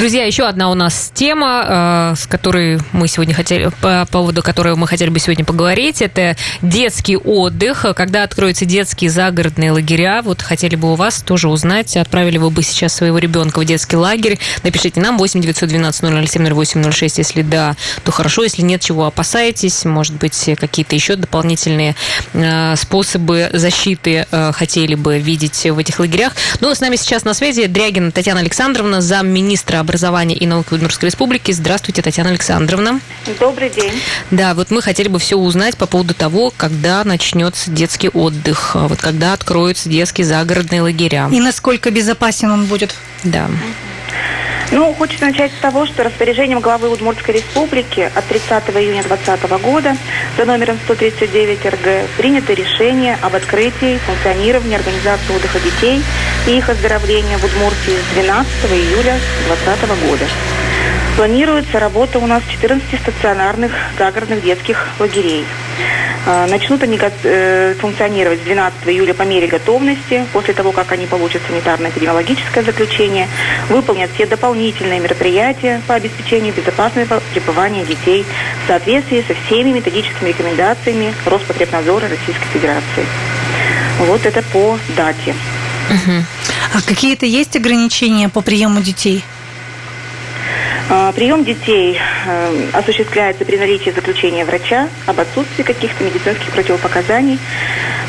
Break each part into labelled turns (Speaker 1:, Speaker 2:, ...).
Speaker 1: Друзья, еще одна у нас тема, э, с которой мы сегодня хотели, по поводу которой мы хотели бы сегодня поговорить, это детский отдых. Когда откроются детские загородные лагеря, вот хотели бы у вас тоже узнать, отправили вы бы сейчас своего ребенка в детский лагерь. Напишите нам 8 912 007 0806, если да, то хорошо, если нет, чего опасаетесь, может быть, какие-то еще дополнительные э, способы защиты э, хотели бы видеть в этих лагерях. Ну, с нами сейчас на связи Дрягина Татьяна Александровна, замминистра образования и науки Удмуртской Республики. Здравствуйте, Татьяна Александровна.
Speaker 2: Добрый день.
Speaker 1: Да, вот мы хотели бы все узнать по поводу того, когда начнется детский отдых, а вот когда откроются детские загородные лагеря.
Speaker 3: И насколько безопасен он будет.
Speaker 1: Да.
Speaker 2: Ну, хочется начать с того, что распоряжением главы Удмуртской Республики от 30 июня 2020 года за номером 139 РГ принято решение об открытии функционирования организации отдыха детей и их оздоровления в Удмуртии с 12 июля 2020 года. Планируется работа у нас 14 стационарных загородных детских лагерей. А, начнут они э, функционировать с 12 июля по мере готовности, после того, как они получат санитарно-эпидемиологическое заключение, выполнят все дополнительные мероприятия по обеспечению безопасного пребывания детей в соответствии со всеми методическими рекомендациями Роспотребнадзора Российской Федерации. Вот это по дате.
Speaker 3: А какие-то есть ограничения по приему детей?
Speaker 2: А, прием детей э, осуществляется при наличии заключения врача об отсутствии каких-то медицинских противопоказаний.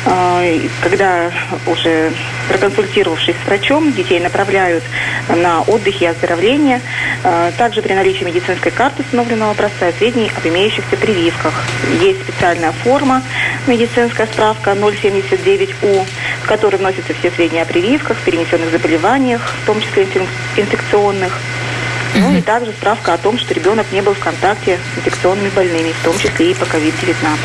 Speaker 2: А, когда уже проконсультировавшись с врачом, детей направляют на отдых и оздоровление. А, также при наличии медицинской карты установленного образца сведений об имеющихся прививках. Есть специальная форма, медицинская справка 079У, в которой вносятся все сведения о прививках, перенесенных заболеваниях, в том числе инфекционных. Ну и также справка о том, что ребенок не был в контакте с инфекционными больными, в том числе и по COVID-19.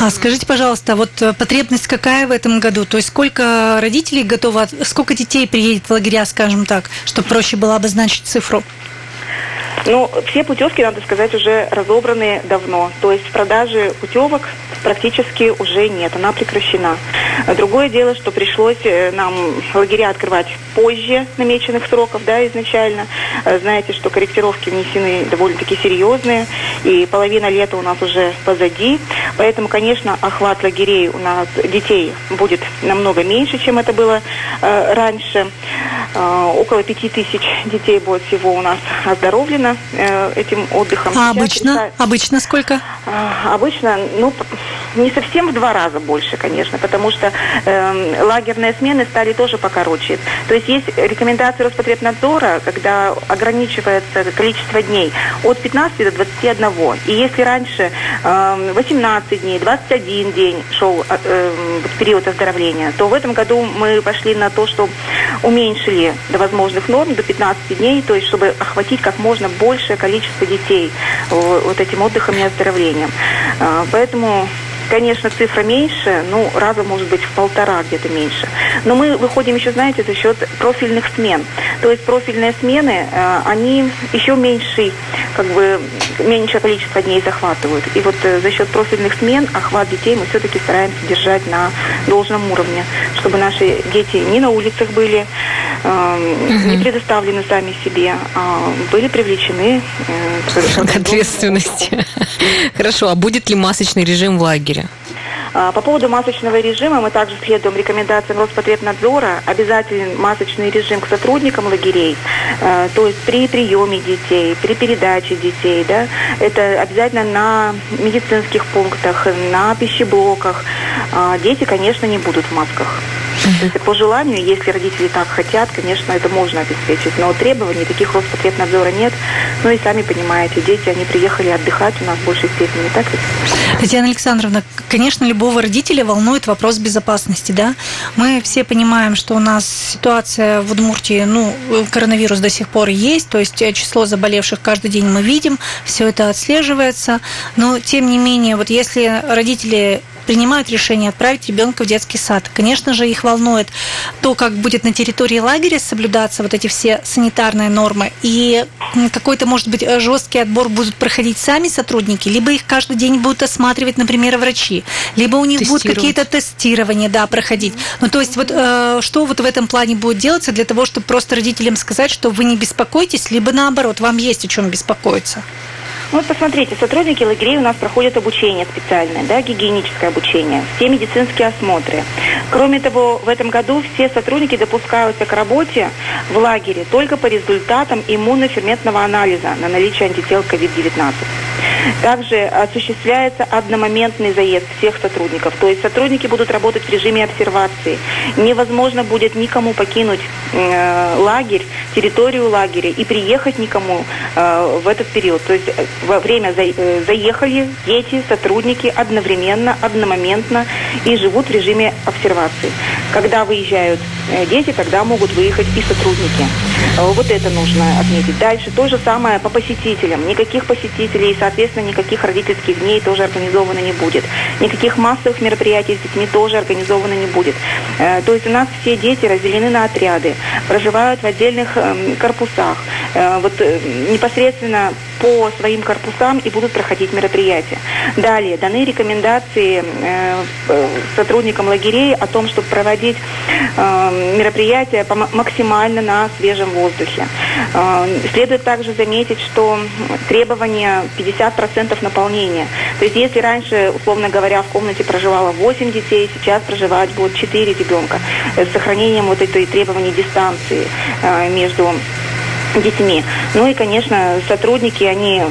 Speaker 3: А скажите, пожалуйста, вот э, потребность какая в этом году? То есть сколько родителей готовы, сколько детей приедет в лагеря, скажем так, чтобы проще было обозначить цифру?
Speaker 2: Ну, все путевки, надо сказать, уже разобраны давно. То есть в продаже путевок практически уже нет, она прекращена. Другое дело, что пришлось э, нам лагеря открывать позже намеченных сроков, да, изначально. Э, знаете, что корректировки внесены довольно-таки серьезные, и половина лета у нас уже позади. Поэтому, конечно, охват лагерей у нас детей будет намного меньше, чем это было э, раньше. Э, около пяти тысяч детей будет всего у нас оздоровлено этим отдыхом.
Speaker 3: А Сейчас обычно? Это, обычно сколько?
Speaker 2: Э, обычно, ну, не совсем в два раза больше, конечно, потому что э, лагерные смены стали тоже покороче. То есть есть рекомендации Роспотребнадзора, когда ограничивается количество дней от 15 до 21. И если раньше э, 18 дней, 21 день шел э, э, период оздоровления, то в этом году мы пошли на то, что уменьшили до возможных норм, до 15 дней, то есть чтобы охватить как можно большее количество детей вот этим отдыхом и оздоровлением. Э, поэтому Конечно, цифра меньше, ну, раза, может быть, в полтора где-то меньше. Но мы выходим еще, знаете, за счет профильных смен. То есть профильные смены, э, они еще меньший, как бы, меньшее количество дней захватывают. И вот э, за счет профильных смен охват детей мы все-таки стараемся держать на должном уровне, чтобы наши дети не на улицах были, не предоставлены сами себе, а были привлечены
Speaker 1: э, к ответственности. Хорошо, а будет ли масочный режим в лагере?
Speaker 2: А, по поводу масочного режима мы также следуем рекомендациям Роспотребнадзора. Обязательный масочный режим к сотрудникам лагерей, а, то есть при приеме детей, при передаче детей. Да, это обязательно на медицинских пунктах, на пищеблоках. А, дети, конечно, не будут в масках. То есть по желанию, если родители так хотят, конечно, это можно обеспечить. Но требований таких Роспотребнадзора нет. Ну и сами понимаете, дети, они приехали отдыхать у нас в большей степени, так ведь?
Speaker 3: Татьяна Александровна, конечно, любого родителя волнует вопрос безопасности, да? Мы все понимаем, что у нас ситуация в Удмуртии, ну, коронавирус до сих пор есть, то есть число заболевших каждый день мы видим, все это отслеживается, но тем не менее, вот если родители принимают решение отправить ребенка в детский сад. Конечно же, их волнует то, как будет на территории лагеря соблюдаться вот эти все санитарные нормы, и какой-то, может быть, жесткий отбор будут проходить сами сотрудники, либо их каждый день будут осматривать, например, врачи, либо у них будут какие-то тестирования, да, проходить. Ну, то есть вот э, что вот в этом плане будет делаться для того, чтобы просто родителям сказать, что вы не беспокойтесь, либо наоборот, вам есть о чем беспокоиться?
Speaker 2: Вот посмотрите, сотрудники лагерей у нас проходят обучение специальное, да, гигиеническое обучение, все медицинские осмотры. Кроме того, в этом году все сотрудники допускаются к работе в лагере только по результатам иммуноферментного анализа на наличие антител COVID-19. Также осуществляется одномоментный заезд всех сотрудников. То есть сотрудники будут работать в режиме обсервации. Невозможно будет никому покинуть э, лагерь, территорию лагеря и приехать никому э, в этот период. То есть э, во время за, э, заехали дети, сотрудники одновременно, одномоментно и живут в режиме обсервации. Когда выезжают дети, тогда могут выехать и сотрудники. Вот это нужно отметить. Дальше то же самое по посетителям. Никаких посетителей, соответственно, никаких родительских дней тоже организовано не будет. Никаких массовых мероприятий с детьми тоже организовано не будет. То есть у нас все дети разделены на отряды, проживают в отдельных эм, корпусах. Вот непосредственно по своим корпусам и будут проходить мероприятия. Далее даны рекомендации э, сотрудникам лагерей о том, чтобы проводить э, мероприятия максимально на свежем воздухе. Э, следует также заметить, что требование 50% наполнения. То есть если раньше, условно говоря, в комнате проживало 8 детей, сейчас проживать будет 4 ребенка с сохранением вот этой требований дистанции между детьми. Ну и, конечно, сотрудники, они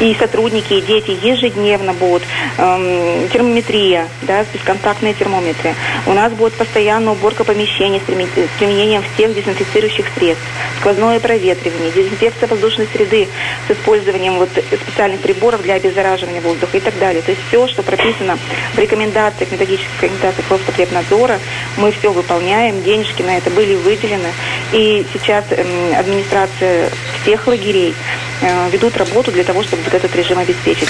Speaker 2: и сотрудники, и дети ежедневно будут эм, термометрия, да, бесконтактные термометры. У нас будет постоянная уборка помещений с применением всех дезинфицирующих средств, сквозное проветривание, дезинфекция воздушной среды с использованием вот специальных приборов для обеззараживания воздуха и так далее. То есть все, что прописано в рекомендациях, методических рекомендациях Роспотребнадзора, мы все выполняем, денежки на это были выделены. И сейчас эм, администрация администрация всех лагерей э, ведут работу для того, чтобы вот этот режим обеспечить.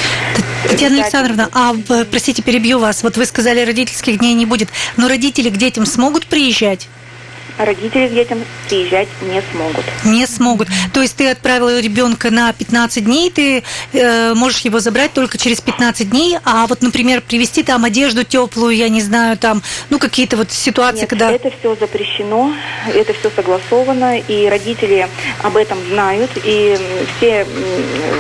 Speaker 3: Татьяна Александровна, а, простите, перебью вас, вот вы сказали, родительских дней не будет, но родители к детям смогут приезжать?
Speaker 2: Родители к детям приезжать не смогут.
Speaker 3: Не смогут. То есть ты отправила ребенка на 15 дней, ты э, можешь его забрать только через 15 дней, а вот, например, привезти там одежду теплую, я не знаю, там, ну, какие-то вот ситуации,
Speaker 2: Нет,
Speaker 3: когда...
Speaker 2: это все запрещено, это все согласовано, и родители об этом знают, и все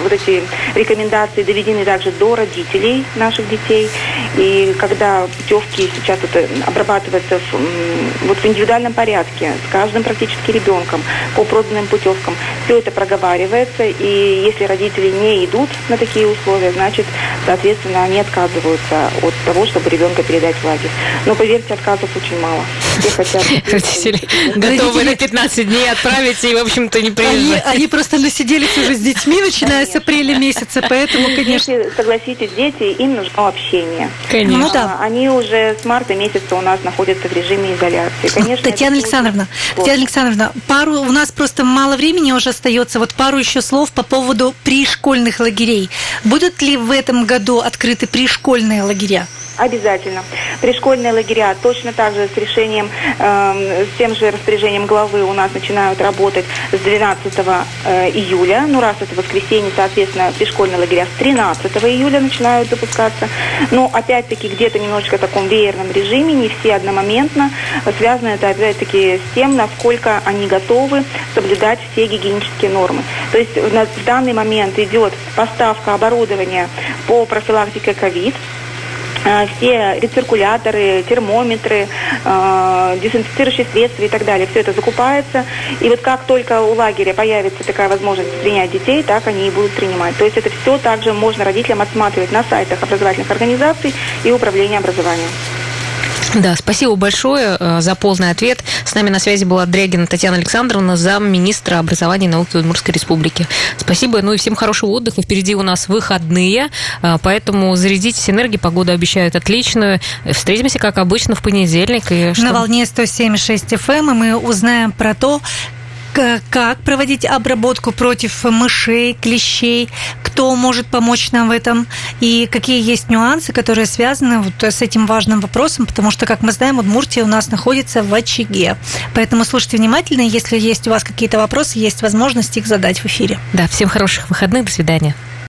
Speaker 2: вот эти рекомендации доведены также до родителей наших детей, и когда путевки сейчас это обрабатываются в, вот в индивидуальном порядке, порядке с каждым практически ребенком по проданным путевкам. Все это проговаривается, и если родители не идут на такие условия, значит, соответственно, они отказываются от того, чтобы ребенка передать в лагерь. Но поверьте, отказов очень мало.
Speaker 1: Все хотят... Родители готовы на 15 дней отправить и, в общем-то, не приезжать.
Speaker 3: Они, просто насиделись уже с детьми, начиная с апреля месяца, поэтому, конечно...
Speaker 2: Если, согласитесь, дети, им нужно общение.
Speaker 1: Конечно. Ну.
Speaker 2: Они уже с марта месяца у нас находятся в режиме изоляции.
Speaker 3: Конечно, Татьяна Александровна, Татьяна Александровна, пару, у нас просто мало времени уже остается. Вот пару еще слов по поводу пришкольных лагерей. Будут ли в этом году открыты пришкольные лагеря?
Speaker 2: Обязательно. Пришкольные лагеря точно так же с решением, э, с тем же распоряжением главы у нас начинают работать с 12 э, июля. Ну, раз это воскресенье, соответственно, пришкольные лагеря с 13 июля начинают запускаться. Но, опять-таки, где-то немножечко в таком веерном режиме, не все одномоментно. Связано это, опять-таки, с тем, насколько они готовы соблюдать все гигиенические нормы. То есть в данный момент идет поставка оборудования по профилактике ковид, все рециркуляторы, термометры, э, дезинфицирующие средства и так далее. Все это закупается. И вот как только у лагеря появится такая возможность принять детей, так они и будут принимать. То есть это все также можно родителям отсматривать на сайтах образовательных организаций и управления образованием.
Speaker 1: Да, спасибо большое э, за полный ответ. С нами на связи была Дрягина Татьяна Александровна, замминистра образования и науки Удмуртской Республики. Спасибо, ну и всем хорошего отдыха. Впереди у нас выходные, э, поэтому зарядитесь энергией, погоду обещают отличную. Встретимся, как обычно, в понедельник.
Speaker 3: И что... На волне 107,6 FM, эм, и мы узнаем про то, как проводить обработку против мышей, клещей, кто может помочь нам в этом и какие есть нюансы, которые связаны вот с этим важным вопросом, потому что, как мы знаем, Удмуртия у нас находится в очаге. Поэтому слушайте внимательно, если есть у вас какие-то вопросы, есть возможность их задать в эфире.
Speaker 1: Да, всем хороших выходных, до свидания.